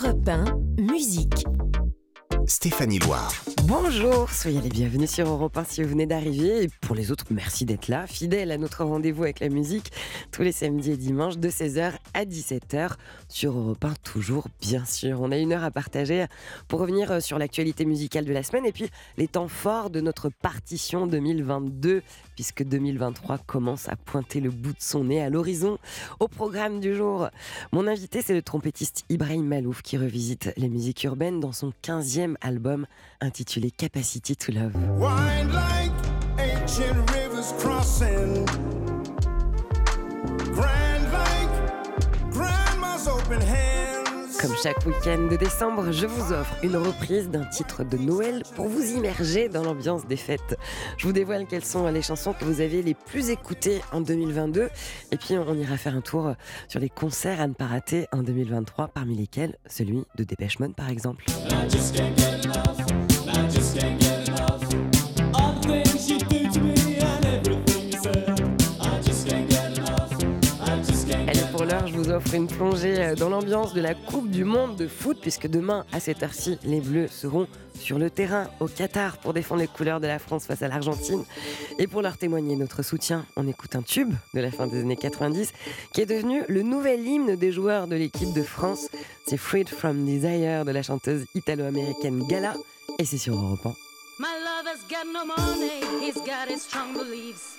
Europe 1, musique. Stéphanie Loire. Bonjour, soyez les bienvenus sur Europe 1 si vous venez d'arriver. Et pour les autres, merci d'être là, fidèles à notre rendez-vous avec la musique, tous les samedis et dimanches de 16h à 17h sur Europe 1, toujours bien sûr. On a une heure à partager pour revenir euh, sur l'actualité musicale de la semaine et puis les temps forts de notre partition 2022, puisque 2023 commence à pointer le bout de son nez à l'horizon. Au programme du jour, mon invité, c'est le trompettiste Ibrahim Malouf qui revisite les musiques urbaines dans son 15e album intitulé Capacity to Love. Wind like ancient rivers crossing. Grand like grandma's open hands. Comme chaque week-end de décembre, je vous offre une reprise d'un titre de Noël pour vous immerger dans l'ambiance des fêtes. Je vous dévoile quelles sont les chansons que vous avez les plus écoutées en 2022 et puis on ira faire un tour sur les concerts à ne pas rater en 2023 parmi lesquels celui de Dépêche Mode par exemple. Offre une plongée euh, dans l'ambiance de la Coupe du Monde de foot, puisque demain, à cette heure-ci, les Bleus seront sur le terrain au Qatar pour défendre les couleurs de la France face à l'Argentine. Et pour leur témoigner notre soutien, on écoute un tube de la fin des années 90 qui est devenu le nouvel hymne des joueurs de l'équipe de France. C'est Freed from Desire de la chanteuse italo-américaine Gala, et c'est sur Europe 1. My lover's got no money, he's got his strong beliefs.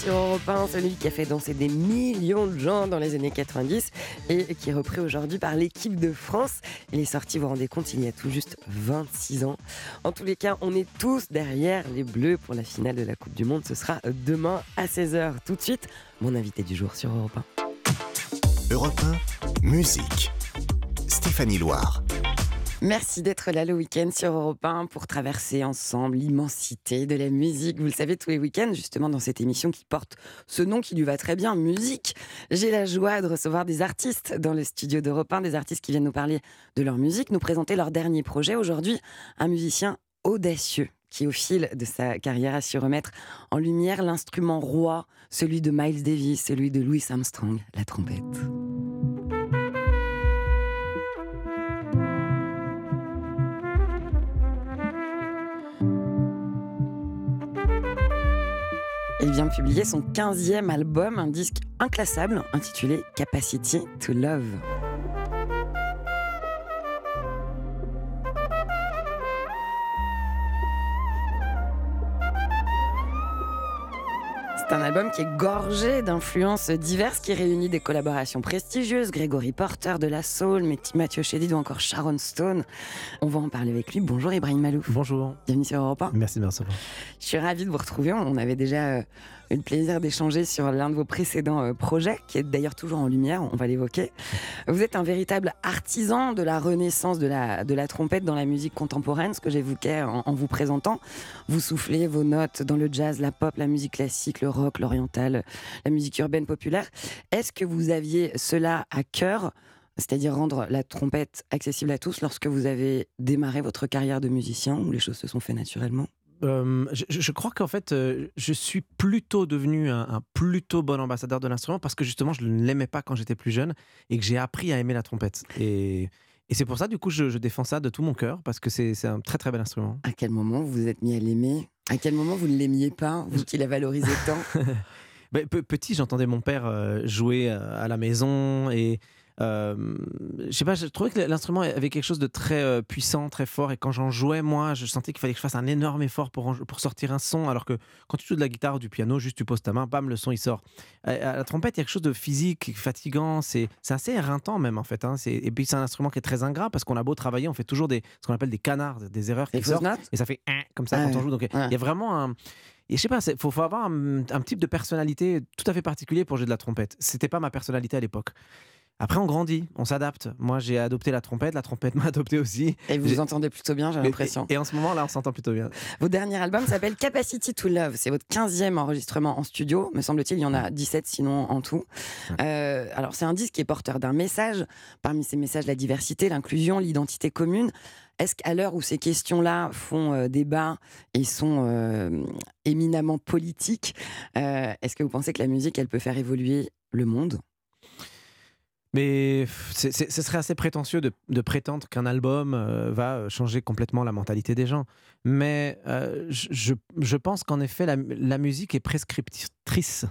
sur Europe 1, celui qui a fait danser des millions de gens dans les années 90 et qui est repris aujourd'hui par l'équipe de France. Il est sorti, vous vous rendez compte, il y a tout juste 26 ans. En tous les cas, on est tous derrière les Bleus pour la finale de la Coupe du Monde. Ce sera demain à 16h. Tout de suite, mon invité du jour sur Europe 1. Europe 1, musique. Stéphanie Loire. Merci d'être là le week-end sur Europe 1 pour traverser ensemble l'immensité de la musique. Vous le savez, tous les week-ends, justement, dans cette émission qui porte ce nom qui lui va très bien, musique. J'ai la joie de recevoir des artistes dans le studio d'Europe 1, des artistes qui viennent nous parler de leur musique, nous présenter leur dernier projet. Aujourd'hui, un musicien audacieux qui, au fil de sa carrière, a su remettre en lumière l'instrument roi, celui de Miles Davis, celui de Louis Armstrong, la trompette. Il vient de publier son 15e album, un disque inclassable intitulé Capacity to Love. Album qui est gorgé d'influences diverses, qui réunit des collaborations prestigieuses, Gregory Porter de la Soul, Mathieu Chédid ou encore Sharon Stone. On va en parler avec lui. Bonjour Ibrahim Malouf. Bonjour. Bienvenue sur Europe 1. Merci de me recevoir. Je suis ravie de vous retrouver. On avait déjà euh, le plaisir d'échanger sur l'un de vos précédents euh, projets, qui est d'ailleurs toujours en lumière, on va l'évoquer. Vous êtes un véritable artisan de la renaissance de la, trompette dans la musique contemporaine, ce que j'évoquais en, en vous présentant. Vous soufflez vos notes dans le jazz, la pop, la musique classique, le rock, l'oriental, la musique urbaine populaire. Est-ce que vous aviez cela à cœur c'est-à-dire rendre la trompette accessible à tous lorsque vous avez démarré votre carrière de musicien ou les choses se sont faites naturellement? Euh, je, je crois qu'en fait, euh, je suis plutôt devenu un, un plutôt bon ambassadeur de l'instrument parce que justement, je ne l'aimais pas quand j'étais plus jeune et que j'ai appris à aimer la trompette. Et, et c'est pour ça, du coup, je, je défends ça de tout mon cœur parce que c'est un très très bel instrument. À quel moment vous vous êtes mis à l'aimer? À quel moment vous ne l'aimiez pas, vous qui la valorisez tant? Ben, pe- petit, j'entendais mon père jouer à la maison et euh, je sais pas, je trouvais que l'instrument avait quelque chose de très euh, puissant, très fort. Et quand j'en jouais, moi, je sentais qu'il fallait que je fasse un énorme effort pour, en- pour sortir un son. Alors que quand tu joues de la guitare ou du piano, juste tu poses ta main, bam, le son il sort. À, à la trompette, il y a quelque chose de physique, fatigant. C'est assez éreintant même en fait. hein. Et puis c'est un instrument qui est très ingrat parce qu'on a beau travailler, on fait toujours des, ce qu'on appelle des canards, des erreurs qui sortent. Et ça fait hein comme ça quand on joue. Donc il y a vraiment un. Et je sais pas, il faut, faut avoir un, un type de personnalité tout à fait particulier pour jouer de la trompette. C'était pas ma personnalité à l'époque. Après, on grandit, on s'adapte. Moi, j'ai adopté la trompette, la trompette m'a adopté aussi. Et vous vous entendez plutôt bien, j'ai l'impression. Et, et en ce moment, là, on s'entend plutôt bien. Votre dernier album s'appelle Capacity to Love. C'est votre 15e enregistrement en studio. Me semble-t-il, il y en a 17 sinon en tout. Euh, alors, c'est un disque qui est porteur d'un message. Parmi ces messages, la diversité, l'inclusion, l'identité commune. Est-ce qu'à l'heure où ces questions-là font euh, débat et sont euh, éminemment politiques, est-ce que vous pensez que la musique, elle peut faire évoluer le monde? Mais ce serait assez prétentieux de, prétendre qu'un album euh, va changer complètement la mentalité des gens. Mais euh, je, pense qu'en effet, la musique est prescriptrice.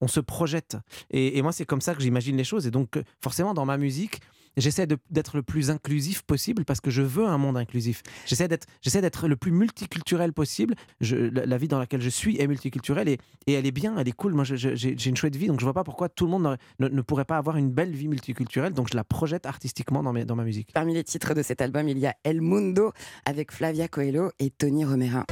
On se projette. Et, moi, c'est comme ça que j'imagine les choses. Et donc, forcément, dans ma musique, j'essaie d'être le plus inclusif possible parce que je veux un monde inclusif. J'essaie d'être, le plus multiculturel possible. La, vie dans laquelle je suis est multiculturelle et, elle est bien, elle est cool. Moi, j'ai une chouette vie, donc je vois pas pourquoi tout le monde ne, ne pourrait pas avoir une belle vie multiculturelle. Donc, je la projette artistiquement dans, dans ma musique. Parmi les titres de cet album, il y a El Mundo avec Flavia Coelho et Tony Romera.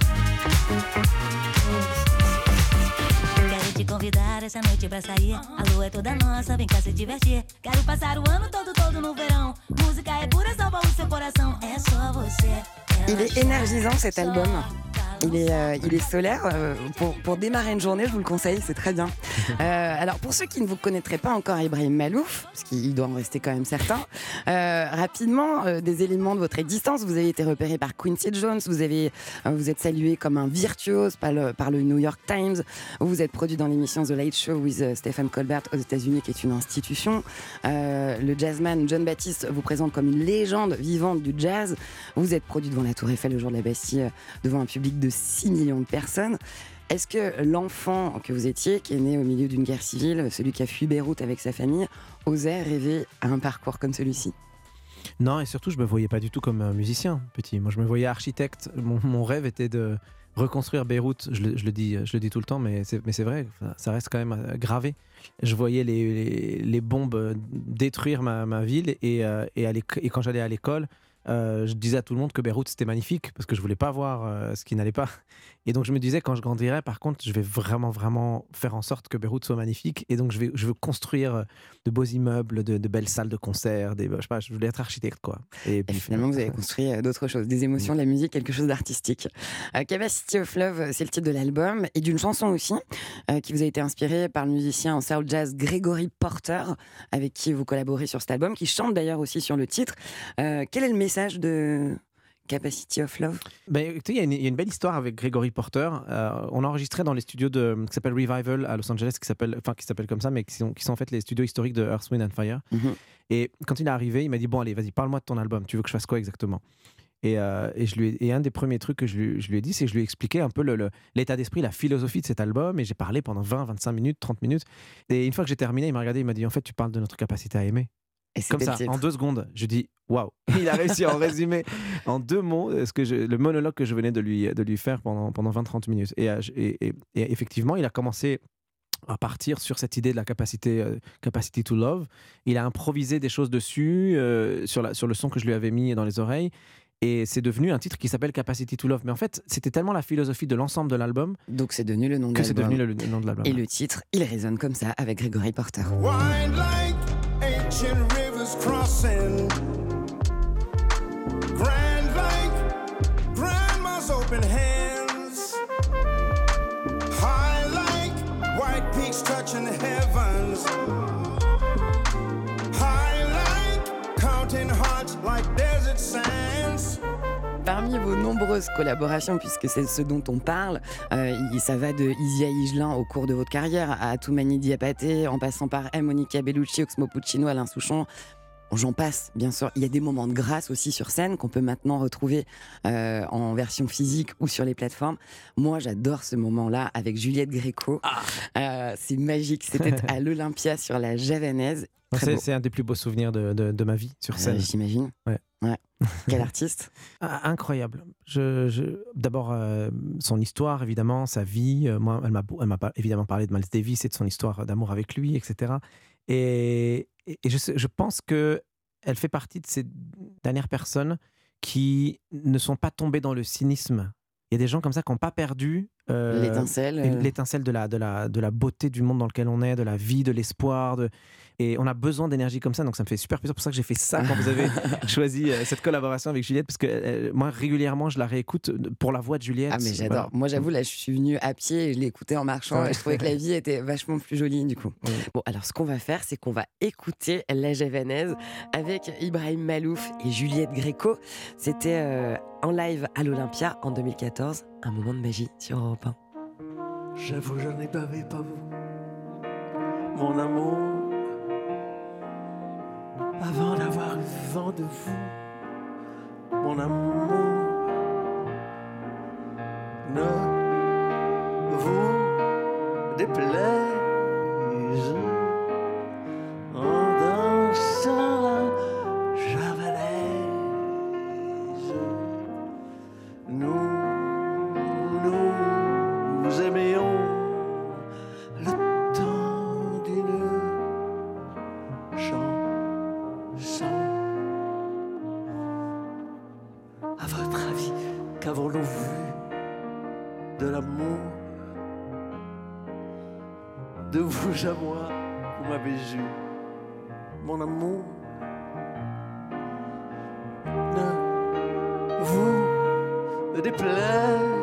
Convidar essa noite pra sair. A lua é toda nossa, vem cá se divertir. Quero passar o ano todo, todo no verão. Música é pura, salva o seu coração. É só você. Il est énergisant cet album. Il est, euh, il est solaire. euh, pour, pour démarrer une journée, je vous le conseille, c'est très bien. Euh, alors, pour ceux qui ne vous connaîtraient pas encore Ibrahim Malouf, parce qu'il doit en rester quand même certains, rapidement, des éléments de votre existence. Vous avez été repéré par Quincy Jones, vous, avez, vous êtes salué comme un virtuose par le, par le New York Times, vous êtes produit dans l'émission The Late Show with Stephen Colbert aux États-Unis, qui est une institution. Le jazzman John Baptiste vous présente comme une légende vivante du jazz. Vous êtes produit devant la Tour Eiffel le jour de la Bastille, devant un public de 6 millions de personnes. Est-ce que l'enfant que vous étiez, qui est né au milieu d'une guerre civile, celui qui a fui Beyrouth avec sa famille, osait rêver à un parcours comme celui-ci? Non, et surtout, je me voyais pas du tout comme un musicien, petit. Moi, je me voyais architecte. Mon, rêve était de reconstruire Beyrouth. Je le, dis, je le dis tout le temps, mais c'est, vrai, ça reste quand même euh, gravé. Je voyais les, bombes détruire ma, ville, et, euh, et, quand j'allais à l'école, je disais à tout le monde que Beyrouth c'était magnifique parce que je voulais pas voir euh, ce qui n'allait pas. Et donc je me disais quand je grandirai, par contre, je vais vraiment vraiment faire en sorte que Beyrouth soit magnifique. Et donc je vais je veux construire euh, de beaux immeubles, de, de belles salles de concert, des je sais pas, je voulais être architecte quoi. Et, finalement, vous avez construit euh, d'autres choses, des émotions, de la musique, quelque chose d'artistique. Euh, Capacity of Love, euh, c'est le titre de l'album et d'une chanson aussi euh, qui vous a été inspirée par le musicien en soul jazz Gregory Porter, avec qui vous collaborez sur cet album, qui chante d'ailleurs aussi sur le titre. Euh, quel est le message de Capacity of Love Ben, il y, a une- il y a une belle histoire avec Gregory Porter. Euh, on a enregistré dans les studios de, qui s'appelle Revival à Los Angeles, qui s'appelle, enfin qui s'appelle comme ça, mais qui sont, qui sont en fait les studios historiques de Earth, Wind and Fire. Mhm. Et quand il est arrivé, il m'a dit bon allez, vas-y, parle-moi de ton album. Tu veux que je fasse quoi exactement? Et, euh, et, je lui ai- et un des premiers trucs que je lui, je lui ai dit, c'est que je lui ai expliqué un peu l'état d'esprit, la philosophie de cet album. Et j'ai parlé pendant 20, 25 minutes, 30 minutes. Et une fois que j'ai terminé, il m'a regardé, il m'a dit en fait, tu parles de notre capacité à aimer. Et Comme le ça, titre. en deux secondes, je dis waouh. Il a réussi à en résumer en deux mots euh, ce que je- le monologue que je venais de lui, de lui faire pendant, pendant 20-30 minutes. Et, euh, et, et- et effectivement, il a commencé à partir sur cette idée de la capacité, euh, capacity to love. Il a improvisé des choses dessus, euh, sur, la, sur le son que je lui avais mis dans les oreilles. Et c'est devenu un titre qui s'appelle Capacity to Love. Mais en fait, c'était tellement la philosophie de l'ensemble de l'album Donc c'est devenu le nom de que c'est l'album. devenu le, le nom de l'album. Et le titre, il résonne comme ça avec Gregory Porter. Wind like ancient Parmi vos nombreuses collaborations, puisque c'est ce dont on parle, euh, ça va de Isia Higelin au cours de votre carrière à Toumani Diapaté, en passant par M. Monica Bellucci, Oxmo Puccino, Alain Souchon. Bon, J'en passe, bien sûr. Il y a des moments de grâce aussi sur scène qu'on peut maintenant retrouver euh, en version physique ou sur les plateformes. Moi, j'adore ce moment-là avec Juliette Gréco. Euh, c'est magique. C'était à l'Olympia sur la Javanaise. C'est un des plus beaux souvenirs de, de- de ma vie sur Euh, scène. J'imagine. Ouais. Ouais. Quel artiste? Ah, incroyable. Je, je- D'abord, euh, son histoire, évidemment, sa vie. Euh, moi, elle m'a évidemment parlé de Miles Davis et de son histoire d'amour avec lui, etc. Et, et- et je, pense que elle fait partie de ces dernières personnes qui ne sont pas tombées dans le cynisme. Il y a des gens comme ça qui n'ont pas perdu euh, L'étincelle. euh, l'étincelle de la, de, la, de la beauté du monde dans lequel on est, de la vie, de l'espoir. De... Et on a besoin d'énergie comme ça, donc ça me fait super plaisir. C'est pour ça que j'ai fait ça quand vous avez choisi euh, cette collaboration avec Juliette, parce que euh, moi, régulièrement, je la réécoute pour la voix de Juliette. Ah mais j'adore. Voilà. Moi j'avoue là je suis venue à pied et je l'ai écouté en marchant Ouais. et je trouvais que la vie était vachement plus jolie du coup. Ouais. Bon alors ce qu'on va faire c'est qu'on va écouter La Javanaise avec Ibrahim Malouf et Juliette Gréco. C'était euh, en live à l'Olympia en 2014, un moment de magie sur Europe 1. J'avoue, j'en ai bavé, pas vous. Mon amour, avant d'avoir vent de vous, mon amour, ne vous déplaise À votre avis, qu'avons-nous vu de l'amour De vous à moi, vous m'avez eu, mon amour? Ne vous déplaise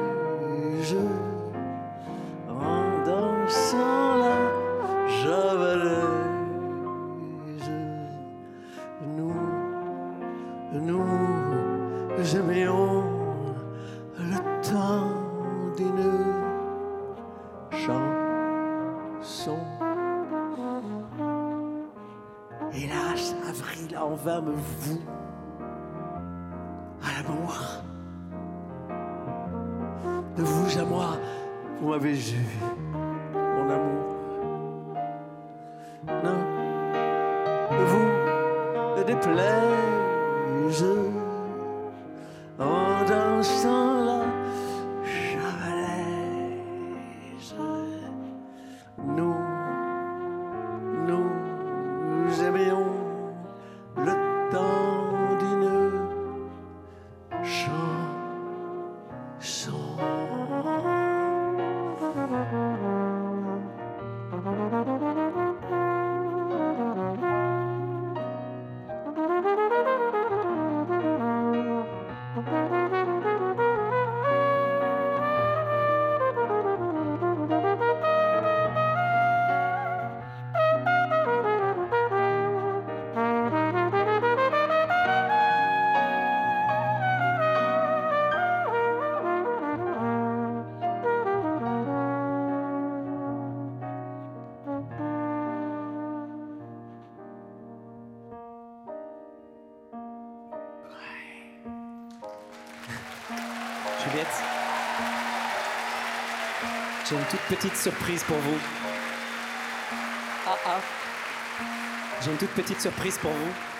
j'ai une toute petite surprise pour vous. Ah ah. J'ai une toute petite surprise pour vous.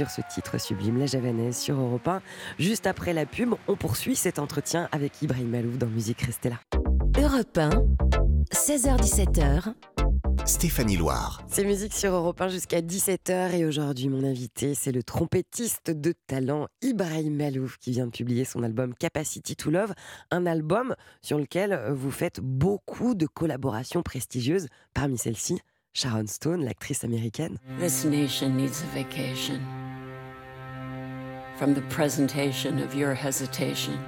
Sur ce titre sublime, La Javanaise sur Europe 1. Juste après la pub, on poursuit cet entretien avec Ibrahim Malouf dans Musique Restez là. Europe 1, 16h17h, Stéphanie Loire. C'est musique sur Europe 1 jusqu'à 17h et aujourd'hui mon invité c'est le trompettiste de talent Ibrahim Malouf qui vient de publier son album Capacity to Love, un album sur lequel vous faites beaucoup de collaborations prestigieuses, parmi celles-ci Sharon Stone, l'actrice américaine. This nation needs a vacation from the presentation of your hesitation.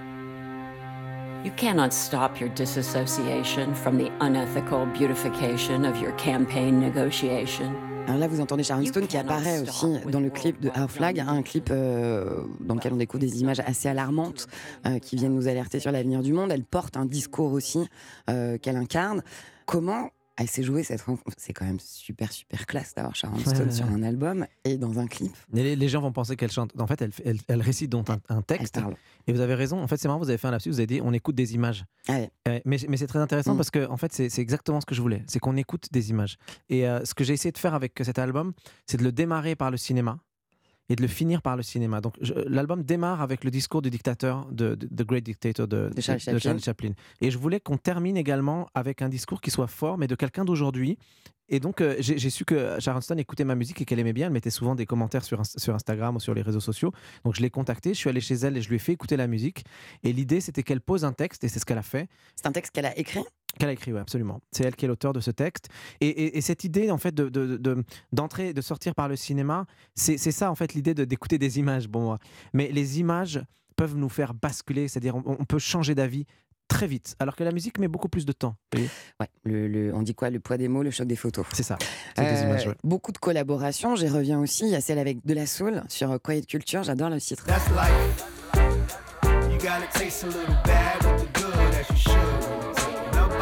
You cannot stop your disassociation from the unethical beautification of your campaign negotiation. Alors là, vous entendez Sharon Stone qui apparaît aussi dans le clip de Our Flag, un clip euh, dans lequel on découvre des images assez alarmantes euh, qui viennent nous alerter sur l'avenir du monde. Elle porte un discours aussi euh, qu'elle incarne. Comment elle s'est jouée cette rencontre C'est quand même super, super classe d'avoir Sharon Stone ouais, sur un album et dans un clip. Les, les gens vont penser qu'elle chante. En fait, elle, elle, elle récite donc un, un Elle texte. parle. Et vous avez raison. En fait, c'est marrant, vous avez fait un lapsus, vous avez dit on écoute des images. Ah ouais. Euh, mais mais c'est très intéressant Mm. parce que en fait, c'est c'est exactement ce que je voulais. C'est qu'on écoute des images. Et euh, ce que j'ai essayé de faire avec cet album, c'est de le démarrer par le cinéma et de le finir par le cinéma. Donc je- l'album démarre avec le discours du dictateur, de, de- The Great Dictator de, De Charlie Chaplin. Chaplin. Et je voulais qu'on termine également avec un discours qui soit fort, mais de quelqu'un d'aujourd'hui. Et donc euh, j'ai su que Sharon Stone écoutait ma musique et qu'elle aimait bien. Elle mettait souvent des commentaires sur, sur Instagram ou sur les réseaux sociaux. Donc je l'ai contactée, je suis allé chez elle et je lui ai fait écouter la musique. Et l'idée, c'était qu'elle pose un texte, et c'est ce qu'elle a fait. C'est un texte qu'elle a écrit? Qu'elle a écrit, oui, absolument. C'est elle qui est l'auteur de ce texte. Et, et- et cette idée, en fait, de, de- de- d'entrer, de sortir par le cinéma, c'est, ça, en fait, l'idée de, d'écouter des images. Bon, mais les images peuvent nous faire basculer, c'est-à-dire on, on peut changer d'avis très vite, alors que la musique met beaucoup plus de temps. Ouais, le, le- on dit quoi? Le poids des mots, le choc des photos. C'est ça. C'est des Euh, images. ouais. Beaucoup de collaborations. J'y reviens aussi. Il y a celle avec De La Soul sur euh, Quiet Culture. J'adore le titre. That's life. You gotta taste a little bad with the good as you should.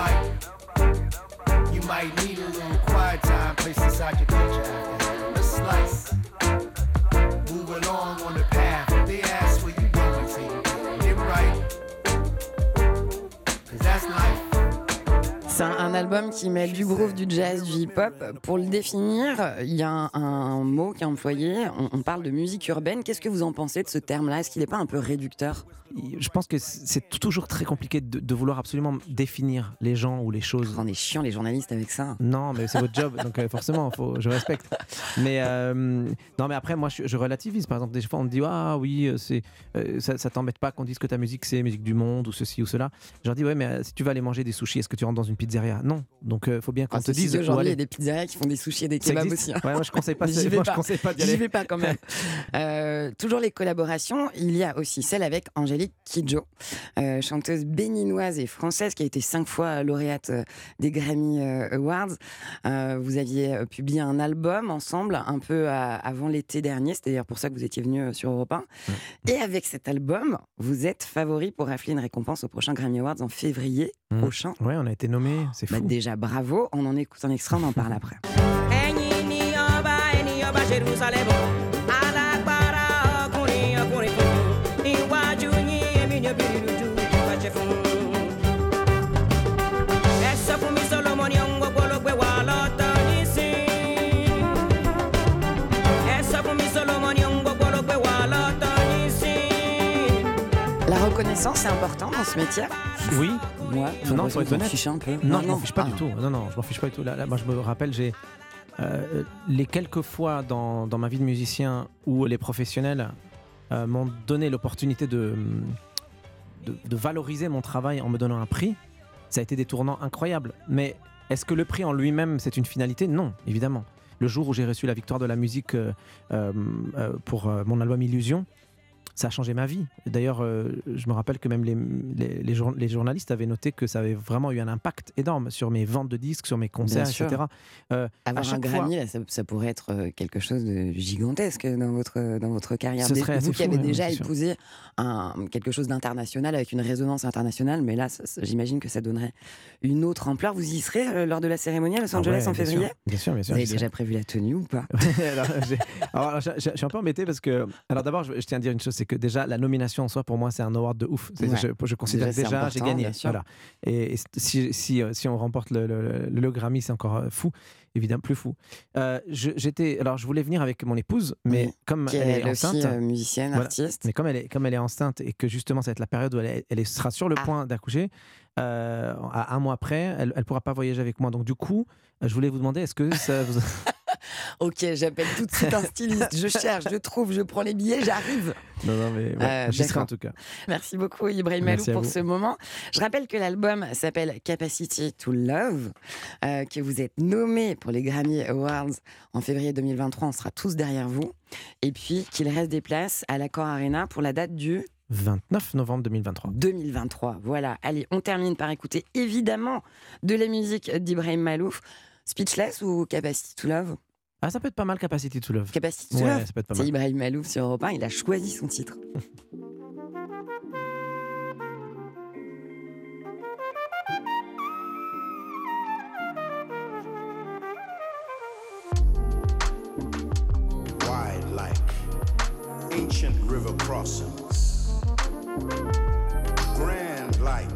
When you're taking a bite. You might need a little quiet time placed inside your culture after having a slice. Moving on C'est un, un album qui mêle du groove, du jazz, du hip-hop. Pour le définir, il y a un, un mot qui est employé. On, on parle de musique urbaine. Qu'est-ce que vous en pensez de ce terme-là? Est-ce qu'il n'est pas un peu réducteur? Je pense que c'est toujours très compliqué de, de vouloir absolument définir les gens ou les choses. On est chiant les journalistes avec ça. Non, mais c'est votre job, donc euh, forcément, faut, je respecte. Mais euh, non, mais après, moi, je, je relativise. Par exemple, des fois, on me dit ah oui, euh, c'est euh, ça, ça t'embête pas qu'on dise que ta musique c'est musique du monde ou ceci ou cela. Je leur dis ouais, mais si tu vas aller manger des sushis, est-ce que tu rentres dans une pizzeria Non. Donc, il faut bien qu'on Ah, te ceci dise Aujourd'hui, il y a des pizzerias qui font des sushis et des kebabs aussi. hein. Ouais, moi, je conseille pas. Vais moi, je conseille pas d'y aller. vais pas quand même. Euh, toujours les collaborations. Il y a aussi celle avec Angélique Kidjo, euh, chanteuse béninoise et française qui a été cinq fois lauréate euh, des Grammy euh, Awards. Euh, vous aviez euh, publié un album ensemble un peu à- avant l'été dernier. C'est d'ailleurs pour ça que vous étiez venu euh, sur Europe 1. Et avec cet album, vous êtes favori pour rafler une récompense au prochain Grammy Awards en février Mm. prochain. Ouais, on a été nommé, c'est fou. Bah, déjà, bravo. On en écoute un extrait, on en parle après. C'est important dans ce métier. Oui. Moi, j'ai Non, être honnête. fiche un peu. Non, je m'en fiche pas Ah. du tout. Non, non, je m'en fiche pas du tout. Là, là, moi, je me rappelle, j'ai euh, les quelques fois dans, dans ma vie de musicien où les professionnels euh, m'ont donné l'opportunité de, de, de valoriser mon travail en me donnant un prix, ça a été des tournants incroyables. Mais est-ce que le prix en lui-même, c'est une finalité? Non, évidemment. Le jour où j'ai reçu la victoire de la musique euh, euh, euh, pour euh, mon album Illusion, ça a changé ma vie. D'ailleurs, euh, je me rappelle que même les, les, les jour- les journalistes avaient noté que ça avait vraiment eu un impact énorme sur mes ventes de disques, sur mes concerts, Bien etc. Euh, Avoir un fois- Grammy, là, ça, ça pourrait être euh, quelque chose de gigantesque dans votre, dans votre carrière. Ce serait Vous qui fou, avez déjà épousé un, quelque chose d'international avec une résonance internationale, mais là, j'imagine que ça donnerait une autre ampleur. Vous y serez lors de la cérémonie à Los Ah Angeles ouais, en sûr. février? Bien sûr, bien sûr. Vous avez déjà prévu la tenue ou pas? Alors, j'ai- alors, alors, je, je- je suis un peu embêté parce que. Alors, d'abord, je, je tiens à dire une chose c'est que déjà, la nomination en soi, pour moi, c'est un award de ouf. Ouais. Je, je considère Déjà, déjà, j'ai gagné. Voilà. Et, et si, si, euh, si on remporte le, le, le- le Grammy, c'est encore euh, fou. Évidemment, plus fou. Euh, j'étais, alors, je voulais venir avec mon épouse, mais Oui. comme elle est est elle aussi enceinte. euh, musicienne, Voilà. artiste. Mais comme elle, est, comme elle est enceinte et que justement, ça va être la période où elle, est- elle est- sera sur le Ah. point d'accoucher, euh, à un mois après, elle ne pourra pas voyager avec moi. Donc, du coup, je voulais vous demander, est-ce que ça vous. Ok, j'appelle tout de suite un styliste. Je cherche, je trouve, je prends les billets, j'arrive. non, non, mais ouais, Euh, j'y serai en tout cas. Merci beaucoup Ibrahim Malou pour ce moment. Je rappelle que l'album s'appelle Capacity to Love, euh, que vous êtes nommé pour les Grammy Awards en février 2023. On sera tous derrière vous. Et puis qu'il reste des places à l'Accor Arena pour la date du 29 novembre 2023. 2023. Voilà, allez, on termine par écouter évidemment de la musique d'Ibrahim Malouf. Speechless ou Capacity to Love? Ah, ça peut être pas mal, Capacity to Love. Capacity to Ouais, Love ça peut être pas C'est mal. Ibrahim Malouf sur Europe 1, il a choisi son titre. wide like ancient river crossings, grand like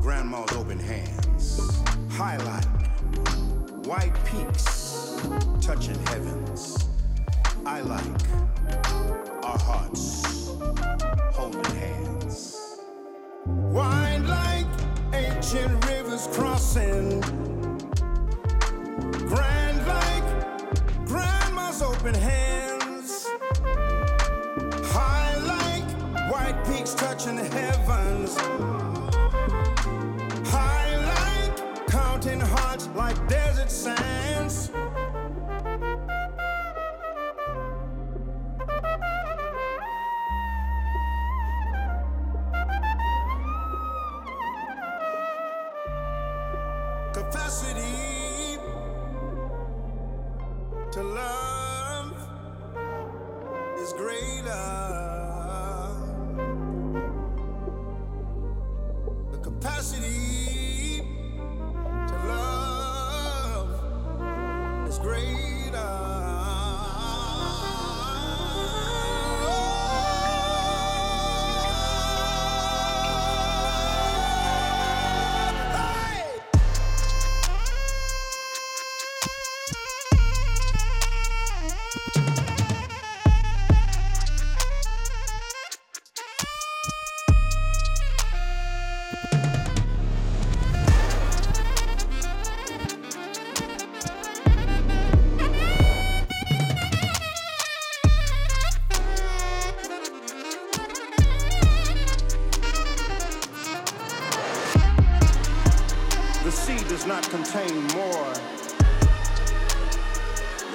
grandma's open hands, high like white peaks touching heavens. I like our hearts holding hands. Wide like ancient rivers crossing, grand like grandma's open hands. High like white peaks touching the heavens. High like counting hearts like desert sands.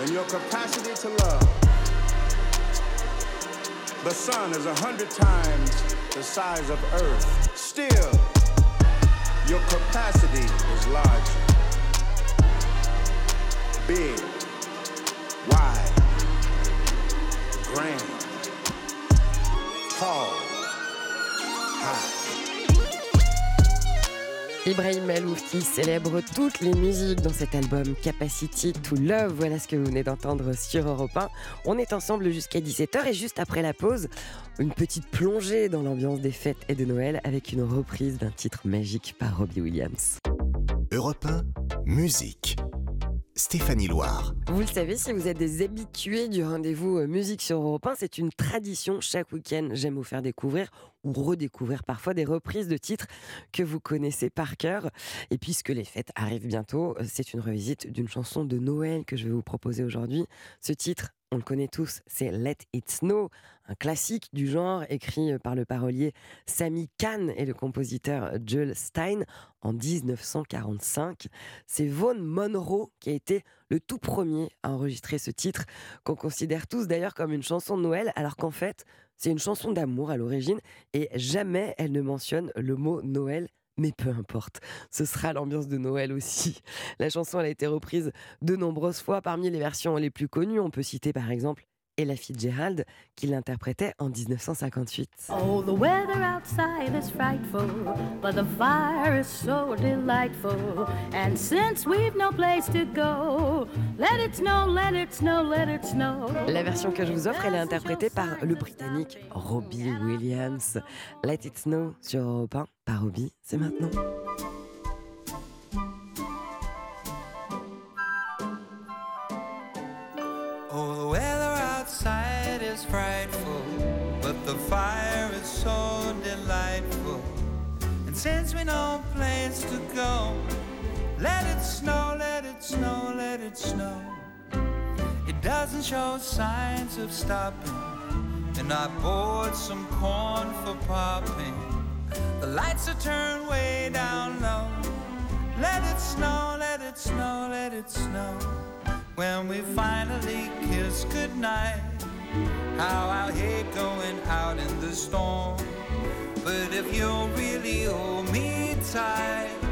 Than your capacity to love. The sun is a hundred times the size of Earth. Still, your capacity is large, big, wide, grand, tall, Ibrahim Malouf célèbre toutes les musiques dans cet album Capacity to Love. Voilà ce que vous venez d'entendre sur Europe 1. On est ensemble jusqu'à 17h et juste après la pause, une petite plongée dans l'ambiance des fêtes et de Noël avec une reprise d'un titre magique par Robbie Williams. Europe 1, musique. Stéphanie Loire. Vous le savez, si vous êtes des habitués du rendez-vous euh, musique sur Europe 1, c'est une tradition. Chaque week-end, j'aime vous faire découvrir ou redécouvrir parfois des reprises de titres que vous connaissez par cœur. Et puisque les fêtes arrivent bientôt, euh, c'est une revisite d'une chanson de Noël que je vais vous proposer aujourd'hui. Ce titre, on le connaît tous, c'est Let It Snow, un classique du genre écrit euh, par le parolier Sami Khan et le compositeur Joel Stein en 1945. C'est Vaughn Monroe qui a été le tout premier à enregistrer ce titre, qu'on considère tous d'ailleurs comme une chanson de Noël, alors qu'en fait, C'est une chanson d'amour à l'origine et jamais elle ne mentionne le mot Noël. Mais peu importe, ce sera l'ambiance de Noël aussi. La chanson a été reprise de nombreuses fois. Parmi les versions les plus connues, on peut citer par exemple Ella Fitzgerald qui l'interprétait en 1958. Oh, the weather outside is frightful, but the fire is so delightful. And since we've no place to go, let it snow, let it snow, let it snow. La version que je vous offre, elle est interprétée par le Britannique Robbie Williams. Let It Snow sur Europe 1 par Robbie, c'est maintenant. Let it snow, let it snow, let it snow. It doesn't show signs of stopping, and I bought some corn for popping. The lights are turned way down low. Let it snow, let it snow, let it snow. When we finally kiss goodnight, how I hate going out in the storm. But if you really hold me tight,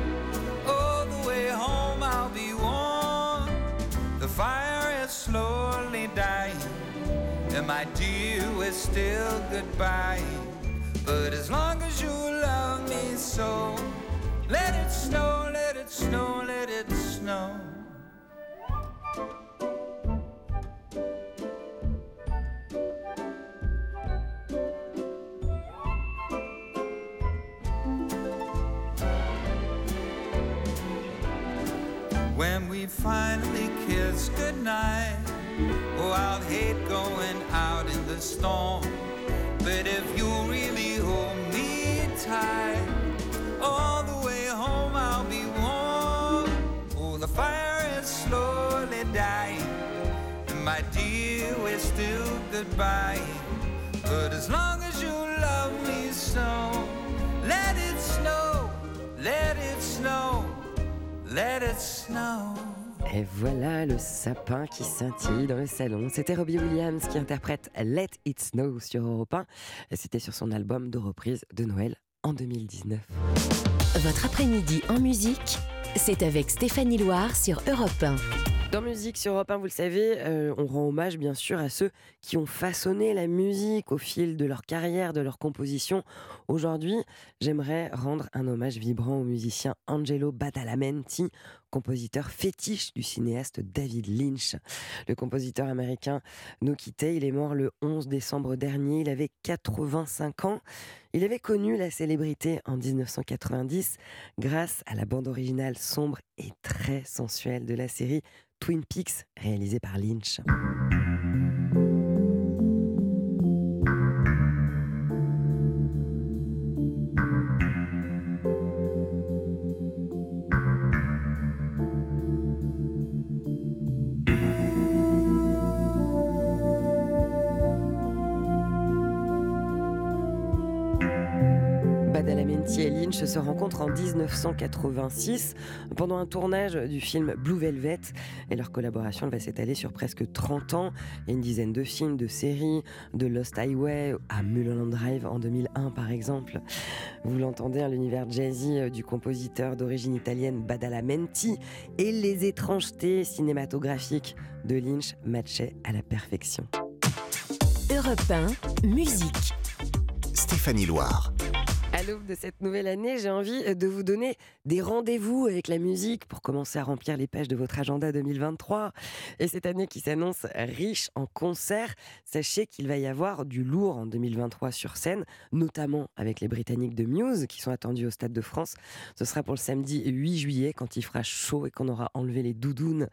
fire is slowly dying, and my dear, we're still goodbye. But as long as you love me so, let it snow, let it snow, let it snow. When we finally kiss goodnight, oh, I'll hate going out in the storm. But if you really hold me tight, all the way home I'll be warm. Oh, the fire is slowly dying, and my dear, we're still goodbye. But as long as you love me so, let it snow, let it snow, let it snow. Et voilà le sapin qui scintille dans le salon. C'était Robbie Williams qui interprète Let It Snow sur Europe 1. Et C'était sur son album de reprise de Noël en 2019. Votre après-midi en musique, c'est avec Stéphanie Loire sur Europe 1. Dans Musique sur Europe 1, vous le savez, euh, on rend hommage bien sûr à ceux qui ont façonné la musique au fil de leur carrière, de leur composition. Aujourd'hui, j'aimerais rendre un hommage vibrant au musicien Angelo Badalamenti, compositeur fétiche du cinéaste David Lynch. Le compositeur américain nous quittait, il est mort le 11 décembre dernier, il avait 85 ans. Il avait connu la célébrité en 1990 grâce à la bande originale sombre et très sensuelle de la série Twin Peaks réalisée par Lynch. Badalamenti et Lynch se rencontrent en 1986 pendant un tournage du film Blue Velvet et leur collaboration elle va s'étaler sur presque 30 ans et une dizaine de films, de séries, de Lost Highway à Mulholland Drive en 2001 par exemple. Vous l'entendez, hein, l'univers jazzy euh, du compositeur d'origine italienne Badalamenti et les étrangetés cinématographiques de Lynch matchaient à la perfection. Europe 1, musique. Stéphanie Loire. L'aube de cette nouvelle année, j'ai envie de vous donner des rendez-vous avec la musique pour commencer à remplir les pages de votre agenda 2023. Et cette année qui s'annonce riche en concerts, sachez qu'il va y avoir du lourd en 2023 sur scène, notamment avec les Britanniques de Muse qui sont attendus au Stade de France. Ce sera pour le samedi 8 juillet quand il fera chaud et qu'on aura enlevé les doudounes.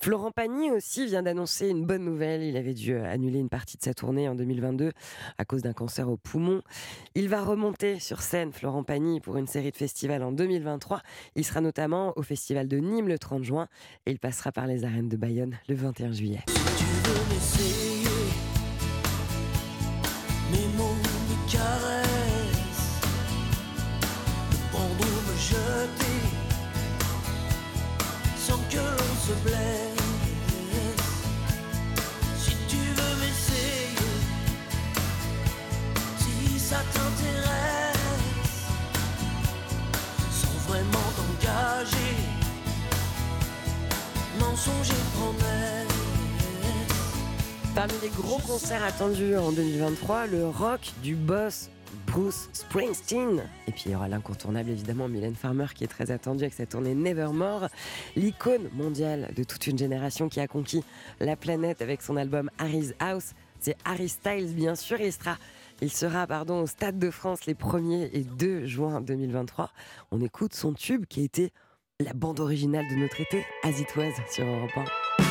Florent Pagny aussi vient d'annoncer une bonne nouvelle. Il avait dû annuler une partie de sa tournée en 2022 à cause d'un cancer au poumon. Il va remonter sur scène, Florent Pagny, pour une série de festivals en 2023. Il sera notamment au festival de Nîmes le 30 juin et il passera par les arènes de Bayonne le 21 juillet. Tu veux Mes mots, mes caresses Me prendre ou me jeter Sans que l'on se blesse Si Parmi les gros concerts attendus en 2023, le rock du boss Bruce Springsteen. Et puis il y aura l'incontournable évidemment Mylène Farmer qui est très attendue avec sa tournée Nevermore, l'icône mondiale de toute une génération qui a conquis la planète avec son album Harry's House. C'est Harry Styles bien sûr, il sera, il sera au Stade de France les 1er et 2 juin 2023. On écoute son tube qui a été la bande originale de notre été, As It Was sur Europe 1.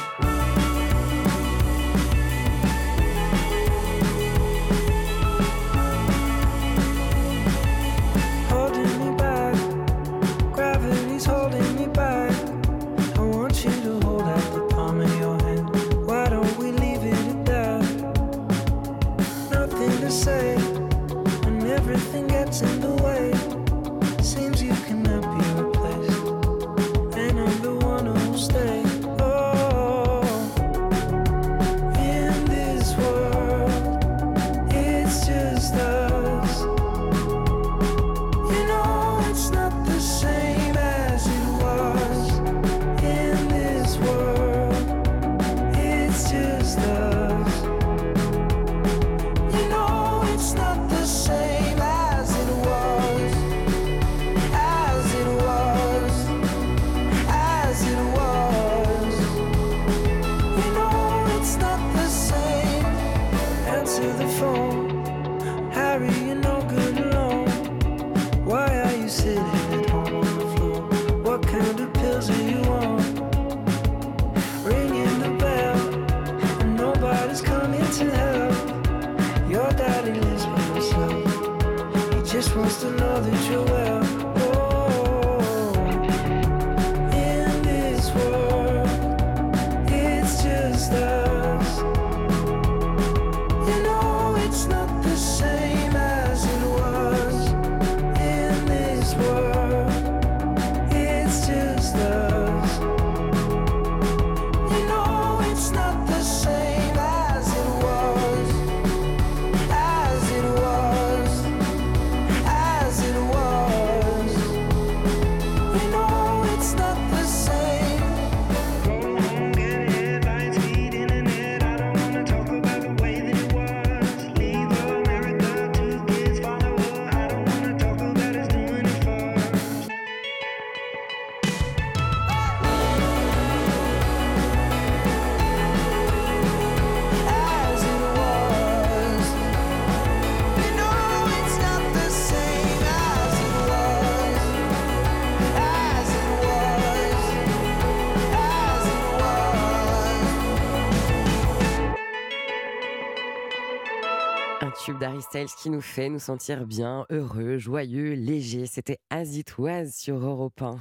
Tube d'Harry qui nous fait nous sentir bien, heureux, joyeux, léger. C'était As It Was sur Europe 1.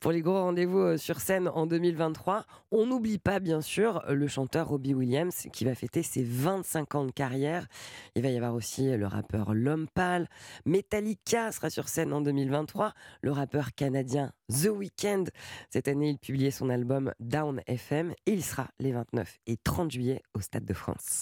Pour les gros rendez-vous euh, sur scène en 2023, on n'oublie pas bien sûr le chanteur Robbie Williams qui va fêter ses 25 ans de carrière. Il va y avoir aussi le rappeur L'Homme Pâle. Metallica sera sur scène en 2023. Le rappeur canadien The Weeknd. Cette année, il publiait son album Down FM et il sera les 29 et 30 juillet au Stade de France.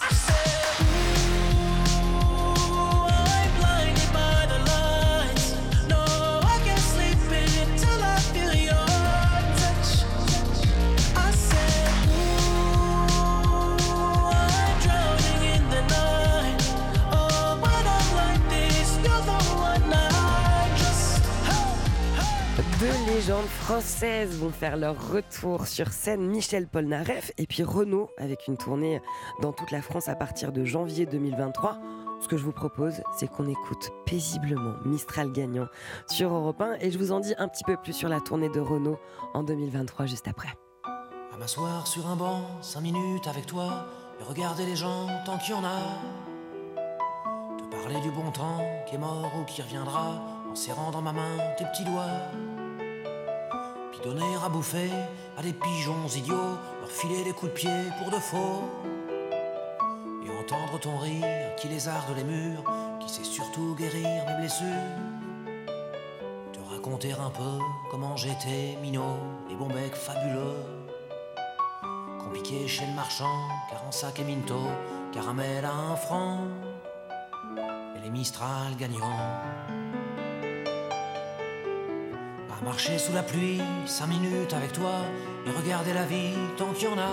Légendes françaises vont faire leur retour sur scène. Michel Polnareff et puis Renaud avec une tournée dans toute la France à partir de janvier 2023. Ce que je vous propose, c'est qu'on écoute paisiblement Mistral gagnant sur Europe 1 et je vous en dis un petit peu plus sur la tournée de Renaud en 2023 juste après. À m'asseoir sur un banc, cinq minutes avec toi, et regarder les gens tant qu'il y en a. Te parler du bon temps qui est mort ou qui reviendra, en serrant dans ma main tes petits doigts. Donner à bouffer à des pigeons idiots, leur filer des coups de pied pour de faux. Et entendre ton rire qui lézarde les murs, qui sait surtout guérir mes blessures. Te raconter un peu comment j'étais minot et bon bec fabuleux. Compliqué chez le marchand, car en sac et minto, caramel à un franc. Et les Mistral gagnants. Marcher sous la pluie, cinq minutes avec toi, et regarder la vie tant qu'il y en a.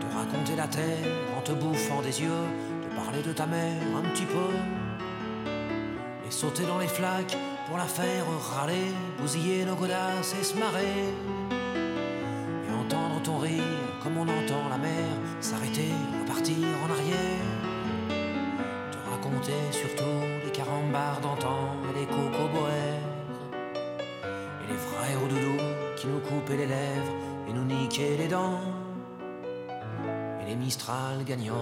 Te raconter la terre en te bouffant des yeux, de parler de ta mère un petit peu, et sauter dans les flaques pour la faire râler, bousiller nos godasses et se marrer, les lèvres et nous niquaient les dents et les Mistral gagnants.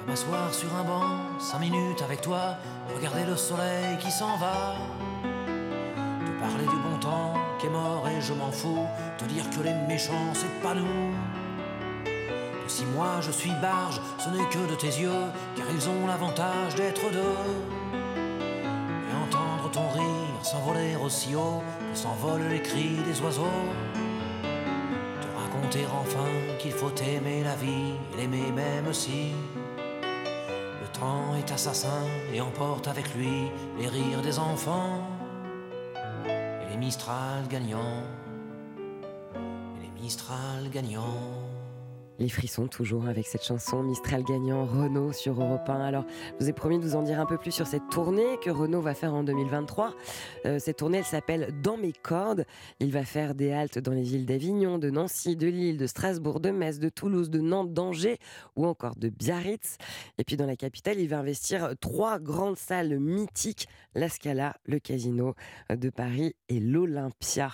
À m'asseoir sur un banc, cinq minutes avec toi, regarder le soleil qui s'en va. Mort et je m'en fous, te dire que les méchants c'est pas nous. Si moi je suis barge, ce n'est que de tes yeux, car ils ont l'avantage d'être deux. Et entendre ton rire s'envoler aussi haut que s'envolent les cris des oiseaux. Te raconter enfin qu'il faut aimer la vie l'aimer même si le temps est assassin et emporte avec lui les rires des enfants les Mistral gagnants. Les Mistral gagnants. Les frissons toujours avec cette chanson Mistral gagnant Renault sur Europe 1. Alors, je vous ai promis de vous en dire un peu plus sur cette tournée que Renault va faire en 2023. Euh, cette tournée, elle s'appelle Dans mes cordes. Il va faire des haltes dans les villes d'Avignon, de Nancy, de Lille, de Strasbourg, de Metz, de Toulouse, de Nantes, d'Angers ou encore de Biarritz. Et puis dans la capitale, il va investir trois grandes salles mythiques, la Scala, le Casino de Paris et l'Olympia.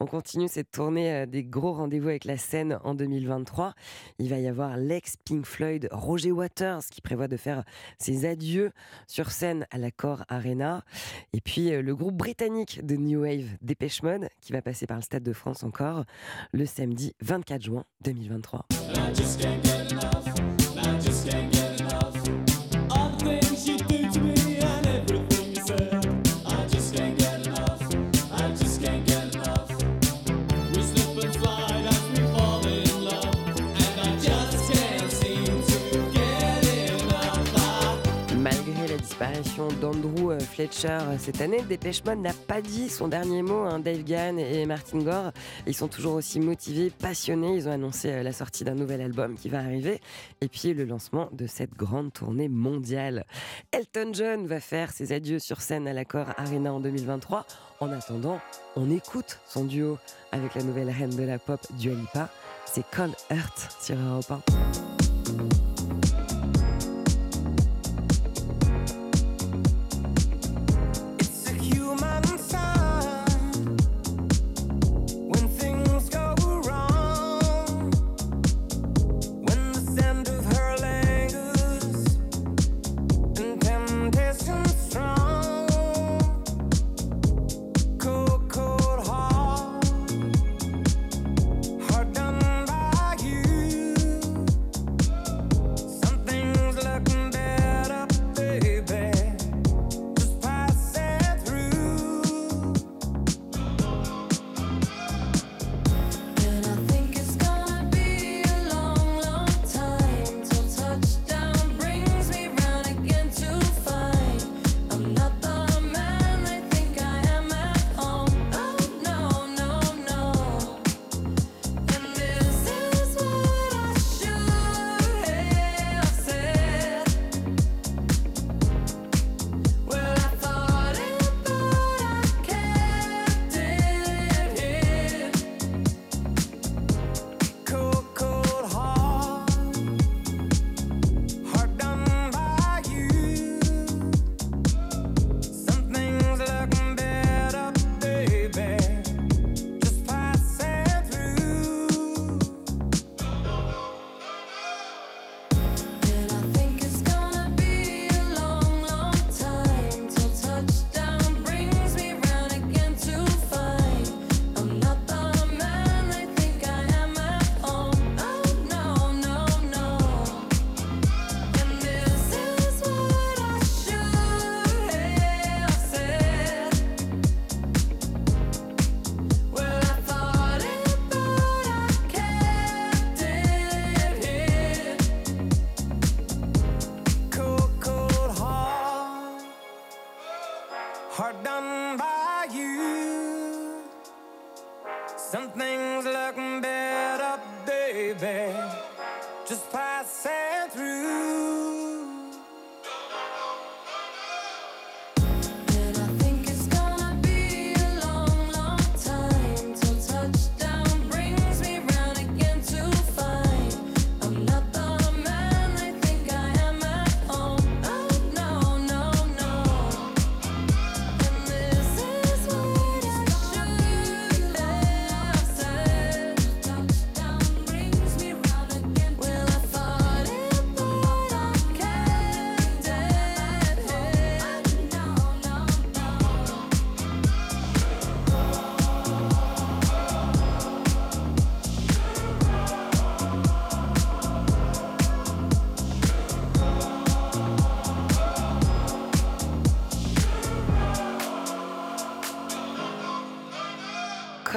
On continue cette tournée euh, des gros rendez-vous avec la scène en 2023. Il va y avoir l'ex Pink Floyd Roger Waters qui prévoit de faire ses adieux sur scène à l'accord Arena. Et puis euh, le groupe britannique de New Wave Dépêche Mode qui va passer par le Stade de France encore le samedi 24 juin 2023. d'Andrew euh, Fletcher euh, cette année, Dépêche n'a pas dit son dernier mot. hein. Dave Gann et Martin Gore, ils sont toujours aussi motivés, passionnés. Ils ont annoncé euh, la sortie d'un nouvel album qui va arriver et puis le lancement de cette grande tournée mondiale. Elton John va faire ses adieux sur scène à l'accord Arena en 2023. En attendant, on écoute son duo avec la nouvelle reine de la pop, Dua Lipa. C'est Cold Heart sur Europe 1.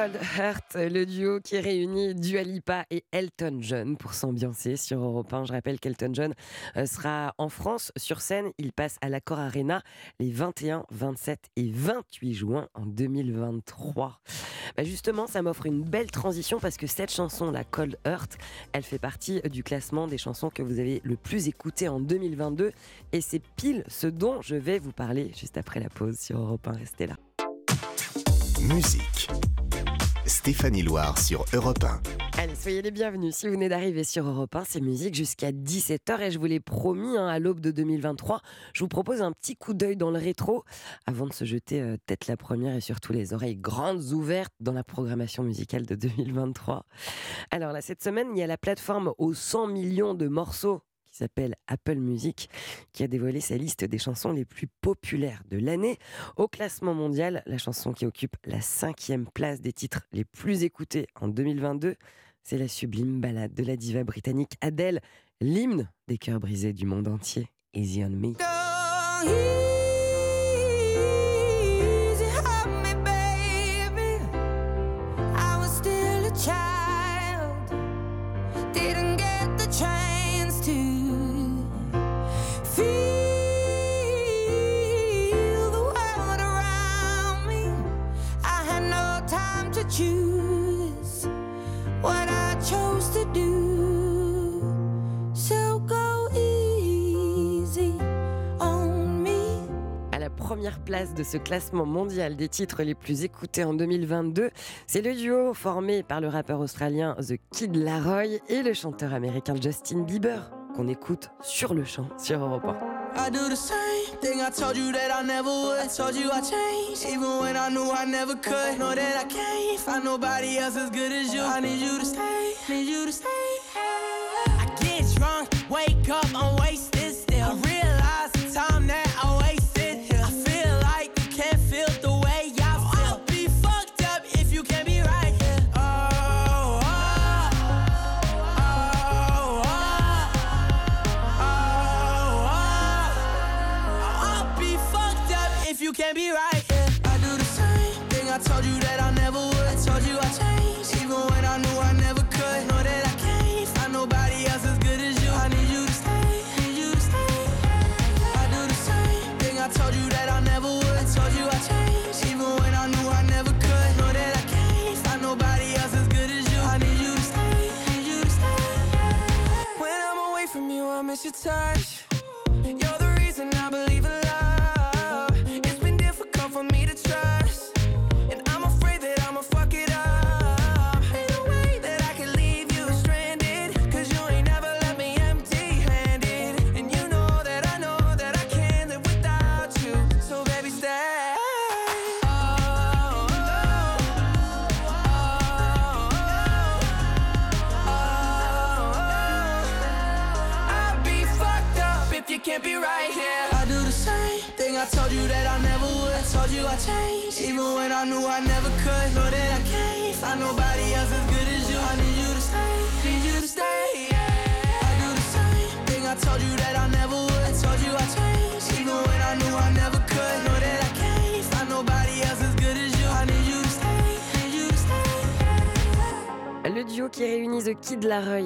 Cold Heart, le duo qui réunit Dua Lipa et Elton John pour s'ambiancer sur Europe 1. Je rappelle qu'Elton John euh, sera en France sur scène. Il passe à l'Accor Arena les 21, 27 et 28 juin en 2023. Bah justement, ça m'offre une belle transition parce que cette chanson, la Cold Heart, elle fait partie du classement des chansons que vous avez le plus écoutées en 2022 et c'est pile ce dont je vais vous parler juste après la pause sur Europe 1. Restez là. Musique. Stéphanie Loire sur Europe 1. Allez, soyez les bienvenus. Si vous venez d'arriver sur Europe 1, c'est musique jusqu'à 17h et je vous l'ai promis hein, à l'aube de 2023. Je vous propose un petit coup d'œil dans le rétro avant de se jeter euh, tête la première et surtout les oreilles grandes ouvertes dans la programmation musicale de 2023. Alors là, cette semaine, il y a la plateforme aux 100 millions de morceaux s'appelle Apple Music, qui a dévoilé sa liste des chansons les plus populaires de l'année. Au classement mondial, la chanson qui occupe la cinquième place des titres les plus écoutés en 2022, c'est la sublime ballade de la diva britannique Adele, l'hymne des cœurs brisés du monde entier, Easy on Me. Première place de ce classement mondial des titres les plus écoutés en 2022, c'est le duo formé par le rappeur australien The Kid Laroi et le chanteur américain Justin Bieber, qu'on écoute sur le champ sur Europe 1. I do the same thing I told you that I never would. I told you I changed, even when I knew I never could. Know that I can't find nobody else as good as you. I need you to stay, need you to stay. I get drunk, wake up, I'm wasted your touch. You're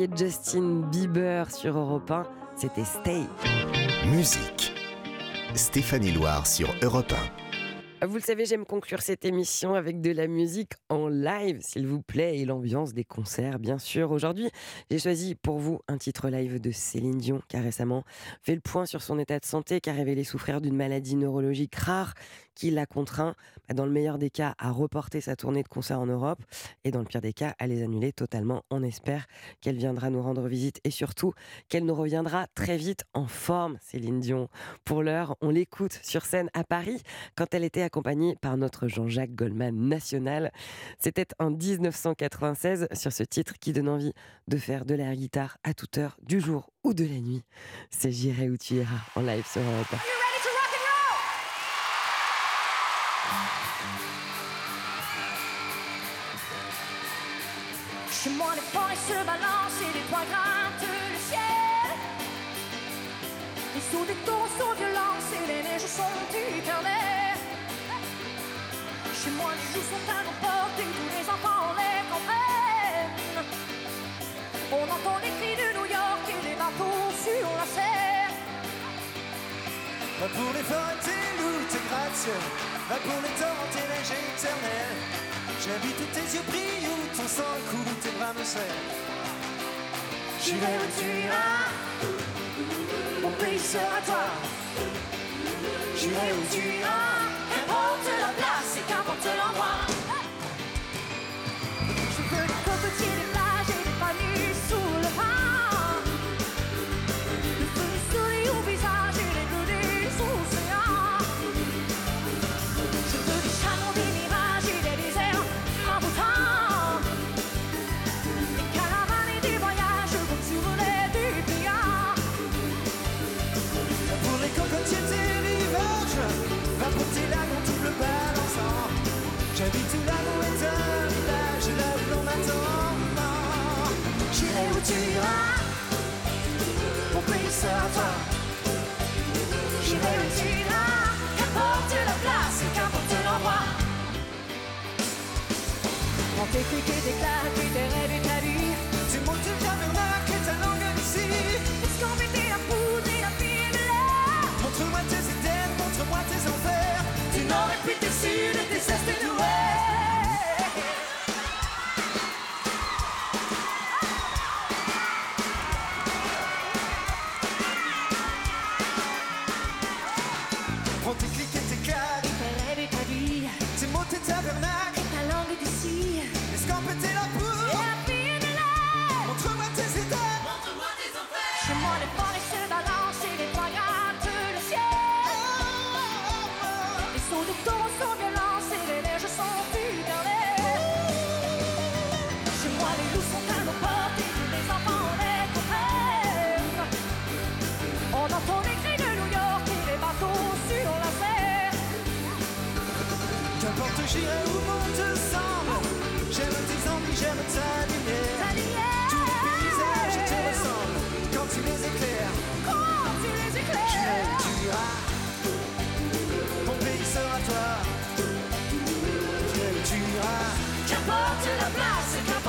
et Justin Bieber sur Europe 1, c'était Stay. Musique. Stéphanie Loire sur Europe Vous le savez, j'aime conclure cette émission avec de la musique en live, s'il vous plaît, et l'ambiance des concerts, bien sûr. Aujourd'hui, j'ai choisi pour vous un titre live de Céline Dion, qui a récemment fait le point sur son état de santé, qui a révélé souffrir d'une maladie neurologique rare qui l'a contraint, bah, dans le meilleur des cas, à reporter sa tournée de concerts en Europe, et dans le pire des cas, à les annuler totalement. On espère qu'elle viendra nous rendre visite, et surtout qu'elle nous reviendra très vite en forme, Céline Dion. Pour l'heure, on l'écoute sur scène à Paris, quand elle était accompagnée par notre Jean-Jacques Goldman national. C'était en 1996 sur ce titre qui donne envie de faire de la guitare à toute heure, du jour ou de la nuit. C'est J'irai où tu iras en live sur Europe 1. Chez moi, les forêts se balancent et les toits grattent le ciel. Les sauts des taureaux sont violents et les neiges sont éternelles. Chez moi, les loups sont à nos portes et tous les enfants les comprennent. On entend les cris de New York et les bateaux sur la. Va pour les forêts, tes loups, tes gratte-ciel. Pour les torrents, éternelles. J'habite où tes yeux brillent, où ton sang coule, tes bras me serrent. J'irai où tu iras, mon pays sera toi. J'irai où tu iras, qu'importe la place et qu'importe l'endroit. Je veux des cocotiers, Montre-moi tes montre-moi tes enfers. Tu n'aurais plus tes et tes est et iras. Qu'importe la place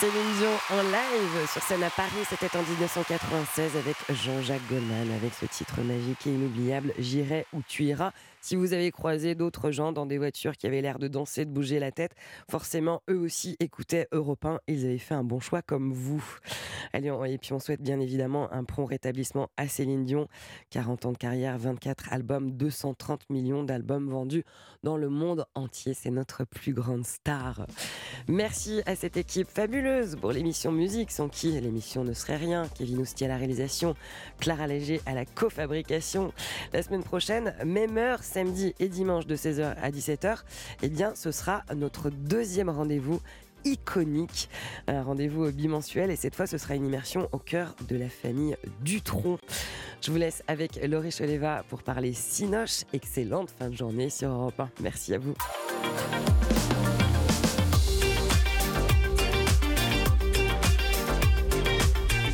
Céline Dion en live sur scène à Paris, c'était en 1996 avec Jean-Jacques Goldman avec ce titre magique et inoubliable J'irai où tu iras. Si vous avez croisé d'autres gens dans des voitures qui avaient l'air de danser, de bouger la tête, forcément eux aussi écoutaient Europe 1, ils avaient fait un bon choix comme vous. Allez, et puis on souhaite bien évidemment un prompt rétablissement à Céline Dion, 40 ans de carrière, 24 albums, 230 millions d'albums vendus dans le monde entier, c'est notre plus grande star. Merci à cette équipe fabuleuse pour l'émission musique, sans qui l'émission ne serait rien. Kevin Ousti à la réalisation, Clara Léger à la cofabrication. La semaine prochaine, même heure, samedi et dimanche de 16h à 17h, eh bien ce sera notre deuxième rendez-vous iconique. Un rendez-vous bimensuel et cette fois ce sera une immersion au cœur de la famille Dutronc. Je vous laisse avec Laurie Choleva pour parler Cinoche. Excellente fin de journée sur Europe 1. Merci à vous.